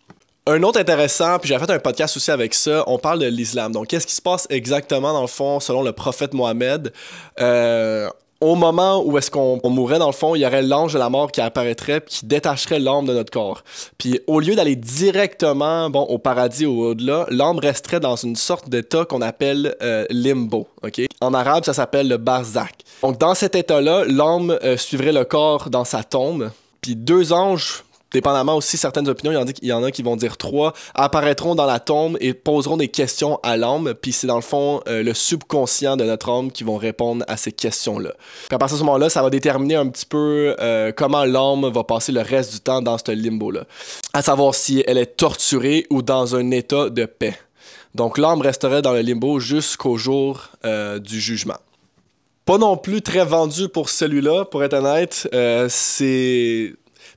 Un autre intéressant, puis j'ai fait un podcast aussi avec ça, on parle de l'islam. Donc, qu'est-ce qui se passe exactement, dans le fond, selon le prophète Mohamed? au moment où est-ce qu'on mourrait, dans le fond, il y aurait l'ange de la mort qui apparaîtrait qui détacherait l'âme de notre corps. Puis au lieu d'aller directement bon, au paradis ou au-delà, l'âme resterait dans une sorte d'état qu'on appelle euh, limbo. ok? En arabe, ça s'appelle le barzak. Donc dans cet état-là, l'âme euh, suivrait le corps dans sa tombe. Puis deux anges dépendamment aussi certaines opinions, il y en y en a qui vont dire trois, apparaîtront dans la tombe et poseront des questions à l'âme, puis c'est dans le fond euh, le subconscient de notre âme qui vont répondre à ces questions-là. Puis à partir de ce moment-là, ça va déterminer un petit peu euh, comment l'âme va passer le reste du temps dans ce limbo-là. À savoir si elle est torturée ou dans un état de paix. Donc l'âme resterait dans le limbo jusqu'au jour euh, du jugement pas non plus très vendu pour celui-là, pour être honnête. c'est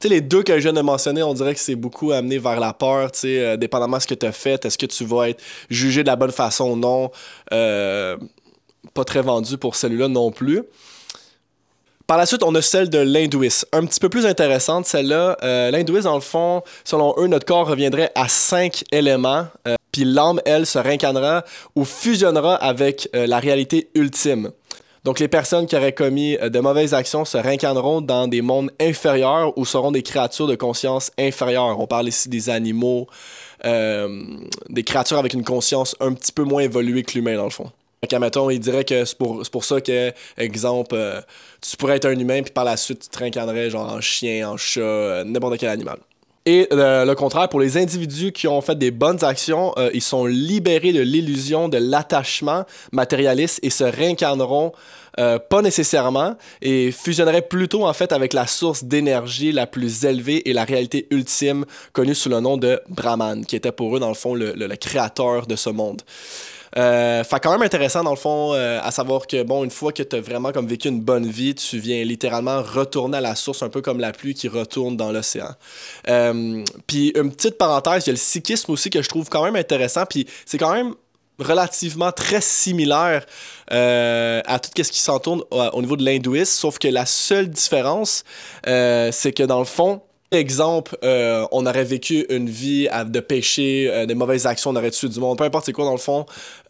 les deux que je viens de mentionner, on dirait que c'est beaucoup amené vers la peur, tu sais, euh, dépendamment de ce que tu as fait, est-ce que tu vas être jugé de la bonne façon ou non. Euh, pas très vendu pour celui-là non plus. Par la suite, on a celle de l'hindouisme. Un petit peu plus intéressante, celle-là. Euh, l'hindouisme, dans le fond, selon eux, notre corps reviendrait à cinq éléments. Puis l'âme, elle, se réincarnera ou fusionnera avec la réalité ultime. Donc, les personnes qui auraient commis euh, de mauvaises actions se réincarneront dans des mondes inférieurs ou seront des créatures de conscience inférieure. On parle ici des animaux, euh, des créatures avec une conscience un petit peu moins évoluée que l'humain, dans le fond. Donc, admettons, il dirait que c'est pour, pour, ça que, exemple, euh, tu pourrais être un humain, puis par la suite, tu te réincarnerais genre en chien, en chat, n'importe quel animal. Et euh, le contraire, pour les individus qui ont fait des bonnes actions, euh, ils sont libérés de l'illusion de l'attachement matérialiste et se réincarneront euh, pas nécessairement et fusionneraient plutôt en fait avec la source d'énergie la plus élevée et la réalité ultime connue sous le nom de Brahman, qui était pour eux dans le fond le, le créateur de ce monde. Euh, fait quand même intéressant dans le fond euh, à savoir que bon une fois que tu as vraiment comme vécu une bonne vie, tu viens littéralement retourner à la source un peu comme la pluie qui retourne dans l'océan. Euh, puis une petite parenthèse, il y a le sikhisme aussi que je trouve quand même intéressant puis c'est quand même relativement très similaire euh, à tout ce qui s'entoure au niveau de l'hindouisme, sauf que la seule différence, c'est que dans le fond, Exemple, euh, on aurait vécu une vie de péché, euh, des mauvaises actions, on aurait tué du monde, peu importe c'est quoi dans le fond,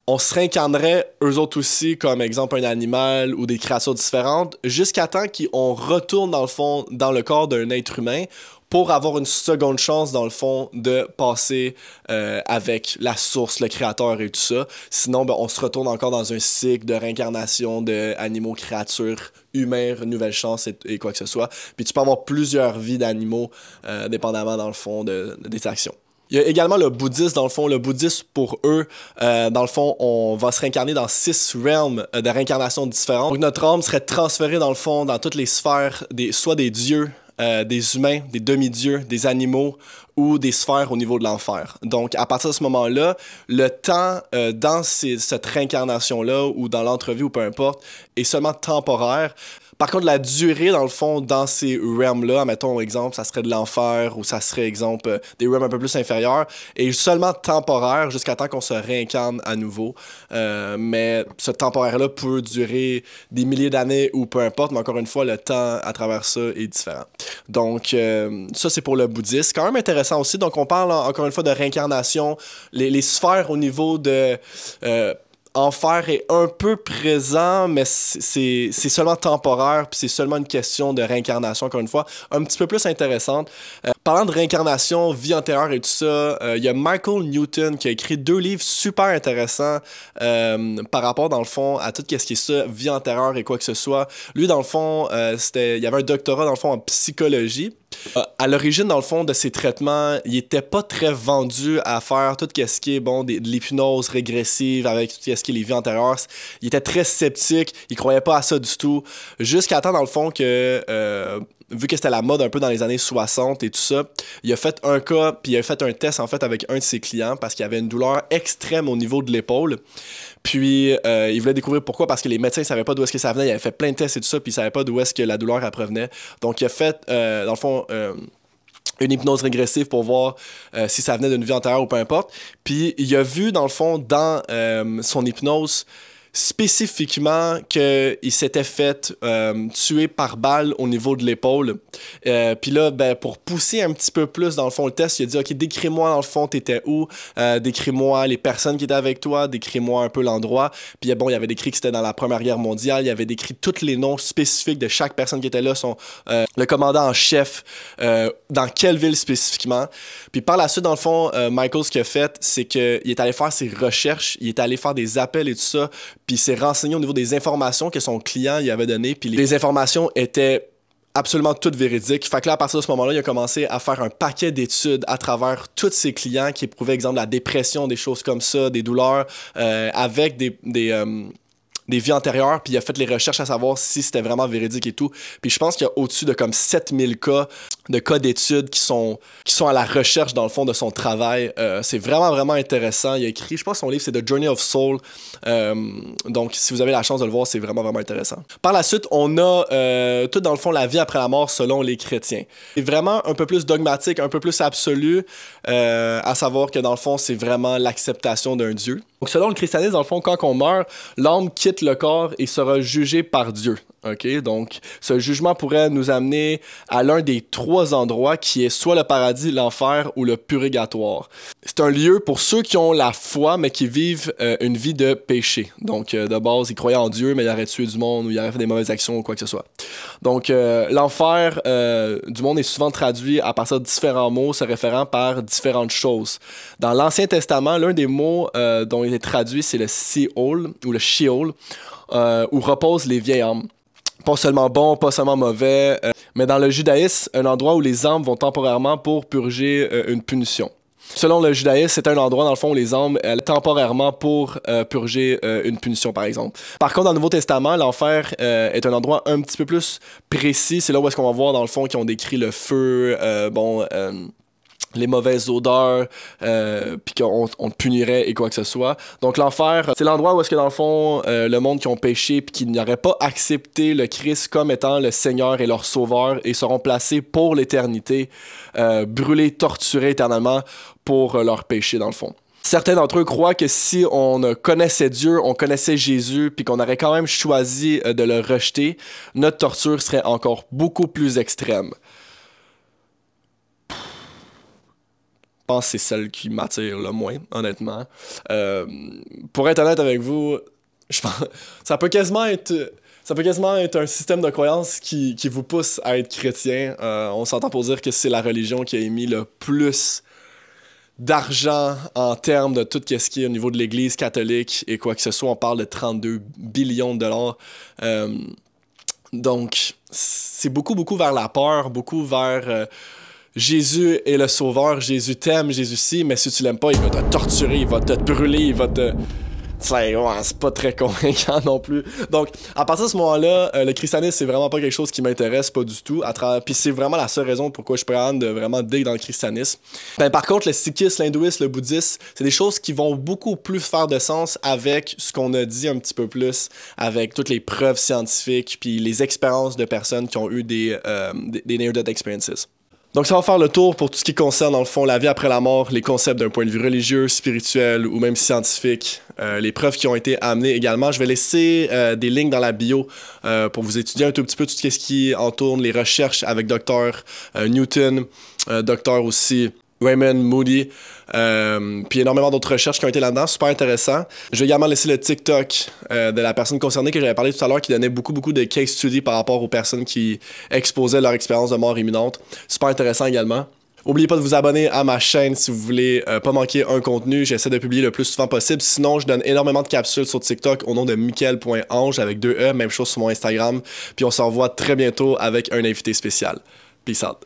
on se réincarnerait eux autres aussi comme exemple un animal ou des créatures différentes jusqu'à temps qu'on retourne dans le fond dans le corps d'un être humain pour avoir une seconde chance, dans le fond, de passer euh, avec la source, le créateur et tout ça. Sinon, ben, on se retourne encore dans un cycle de réincarnation d'animaux, créatures, humains, nouvelle chance et, quoi que ce soit. Puis tu peux avoir plusieurs vies d'animaux, euh, dépendamment, dans le fond, de, des actions. Il y a également le bouddhisme, dans le fond. Le bouddhisme, pour eux, euh, dans le fond, on va se réincarner dans six realms de réincarnation différentes. Donc, notre âme serait transférée, dans le fond, dans toutes les sphères, des, soit des dieux, euh, des humains, des demi-dieux, des animaux ou des sphères au niveau de l'enfer. Donc, à partir de ce moment-là, le temps euh, dans cette réincarnation-là ou dans l'entrevue ou peu importe est seulement temporaire. Par contre, la durée, dans le fond, dans ces realms-là, mettons exemple, ça serait de l'enfer ou ça serait, exemple, euh, des realms un peu plus inférieurs, est seulement temporaire jusqu'à temps qu'on se réincarne à nouveau. Euh, mais ce temporaire-là peut durer des milliers d'années ou peu importe, mais encore une fois, le temps à travers ça est différent. Donc, euh, ça, c'est pour le bouddhisme. Quand même intéressant aussi. Donc, on parle encore une fois de réincarnation, les, les sphères au niveau de Enfer est un peu présent, mais c'est seulement temporaire, puis c'est seulement une question de réincarnation, encore une fois, un petit peu plus intéressante. Euh, parlant de réincarnation, vie antérieure et tout ça, euh, il y a Michael Newton qui a écrit deux livres super intéressants euh, par rapport, dans le fond, à tout ce qui est ça, vie antérieure et quoi que ce soit. Lui, dans le fond, c'était, il y avait un doctorat, dans le fond, en psychologie. Euh, à l'origine, dans le fond, de ces traitements, il était pas très vendu à faire tout ce qui est bon, de l'hypnose régressive avec tout ce qui est les vies antérieures. Il était très sceptique, il croyait pas à ça du tout. Jusqu'à temps, dans le fond, que euh, vu que c'était la mode un peu dans les années 60 et tout ça, il a fait un cas, puis il a fait un test en fait avec un de ses clients parce qu'il avait une douleur extrême au niveau de l'épaule. Puis euh, il voulait découvrir pourquoi, parce que les médecins ne savaient pas d'où est-ce que ça venait. Il avait fait plein de tests et tout ça, puis il ne savait pas d'où est-ce que la douleur provenait. Donc il a fait, euh, dans le fond, euh, une hypnose régressive pour voir si ça venait d'une vie antérieure ou peu importe. Puis il a vu, dans le fond, dans son hypnose, spécifiquement qu'il s'était fait euh, tuer par balle au niveau de l'épaule. Euh, puis là, ben, pour pousser un petit peu plus dans le fond le test, il a dit Ok, décris-moi dans le fond, t'étais où? Euh, Décris-moi les personnes qui étaient avec toi, décris-moi un peu l'endroit. Puis bon, il avait décrit que c'était dans la Première Guerre mondiale, il avait décrit tous les noms spécifiques de chaque personne qui était là, son, le commandant en chef, dans quelle ville spécifiquement. Puis par la suite, dans le fond, Michael, ce qu'il a fait, c'est qu'il est allé faire ses recherches, il est allé faire des appels et tout ça puis s'est renseigné au niveau des informations que son client lui avait données, puis les informations étaient absolument tout véridique. Fait que là, à partir de ce moment-là, il a commencé à faire un paquet d'études à travers tous ses clients qui éprouvaient, exemple, la dépression, des choses comme ça, des douleurs, euh, avec des, des, euh, des vies antérieures, puis il a fait les recherches à savoir si c'était vraiment véridique et tout. Puis je pense qu'il y a au-dessus de comme 7000 cas de cas d'études qui sont, qui sont à la recherche, dans le fond, de son travail. Euh, c'est vraiment, vraiment intéressant. Il a écrit, je pense son livre, c'est The Journey of Soul. Euh, donc, si vous avez la chance de le voir, c'est vraiment, vraiment intéressant. Par la suite, on a euh, tout, dans le fond, la vie après la mort selon les chrétiens. C'est vraiment un peu plus dogmatique, un peu plus absolu, à savoir que, dans le fond, c'est vraiment l'acceptation d'un Dieu. Donc, selon le christianisme, dans le fond, quand on meurt, l'âme quitte le corps et sera jugée par Dieu. OK? Donc, ce jugement pourrait nous amener à l'un des trois endroits qui est soit le paradis, l'enfer ou le purgatoire. C'est un lieu pour ceux qui ont la foi, mais qui vivent euh, une vie de péché. Donc, euh, de base, ils croyaient en Dieu, mais ils auraient tué du monde ou ils auraient fait des mauvaises actions ou quoi que ce soit. Donc, euh, l'enfer du monde est souvent traduit à partir de différents mots se référant par différentes choses. Dans l'Ancien Testament, l'un des mots dont traduit, c'est le Sheol ou le Sheol, où reposent les vieilles âmes pas seulement bon, pas seulement mauvais, euh, mais dans le judaïsme, un endroit où les âmes vont temporairement pour purger euh, une punition. Selon le judaïsme, c'est un endroit dans le fond où les âmes elles, temporairement pour euh, purger une punition, par exemple. Par contre, dans le Nouveau Testament, l'enfer est un endroit un petit peu plus précis. C'est là où est-ce qu'on va voir dans le fond qui ont décrit le feu, bon les mauvaises odeurs, euh, puis qu'on on te punirait et quoi que ce soit. Donc l'enfer, c'est l'endroit où est-ce que dans le fond, euh, le monde qui ont péché puis qui n'aurait pas accepté le Christ comme étant le Seigneur et leur Sauveur et seront placés pour l'éternité, euh, brûlés, torturés éternellement pour euh, leur péché dans le fond. Certains d'entre eux croient que si on connaissait Dieu, on connaissait Jésus, puis qu'on aurait quand même choisi de le rejeter, notre torture serait encore beaucoup plus extrême. C'est celle qui m'attire le moins, honnêtement. Euh, pour être honnête avec vous, ça peut quasiment être ça peut quasiment être un système de croyance qui, qui vous pousse à être chrétien. Euh, on s'entend pour dire que c'est la religion qui a émis le plus d'argent en termes de tout ce qui est au niveau de l'Église catholique et quoi que ce soit. On parle de 32 billions de dollars. Euh, donc, c'est beaucoup, beaucoup vers la peur, beaucoup vers Jésus est le sauveur, Jésus t'aime, Jésus si, mais si tu l'aimes pas, il va te torturer, il va te brûler, il va te. c'est pas très convaincant non plus. Donc, à partir de ce moment-là, euh, le christianisme, c'est vraiment pas quelque chose qui m'intéresse, pas du tout. À Puis c'est vraiment la seule raison pourquoi je prends de vraiment dig dans le christianisme. Ben, par contre, le sikhisme, l'hindouisme, le bouddhisme, c'est des choses qui vont beaucoup plus faire de sens avec ce qu'on a dit un petit peu plus, avec toutes les preuves scientifiques, puis les expériences de personnes qui ont eu des, euh, des, des near-death experiences. Donc, ça va faire le tour pour tout ce qui concerne, dans le fond, la vie après la mort, les concepts d'un point de vue religieux, spirituel ou même scientifique, euh, les preuves qui ont été amenées également. Je vais laisser euh, des lignes dans la bio euh, pour vous étudier un tout petit peu tout ce qui entoure les recherches avec Dr. Newton, Dr. aussi Raymond Moody, euh, puis énormément d'autres recherches qui ont été là-dedans, super intéressant. Je vais également laisser le TikTok euh, de la personne concernée que j'avais parlé tout à l'heure, qui donnait beaucoup, beaucoup de case studies par rapport aux personnes qui exposaient leur expérience de mort imminente. Super intéressant également. N'oubliez pas de vous abonner à ma chaîne si vous voulez euh, pas manquer un contenu. J'essaie de publier le plus souvent possible. Sinon, je donne énormément de capsules sur TikTok au nom de Michael.ange avec deux E. Même chose sur mon Instagram. Puis on se revoit très bientôt avec un invité spécial. Peace out.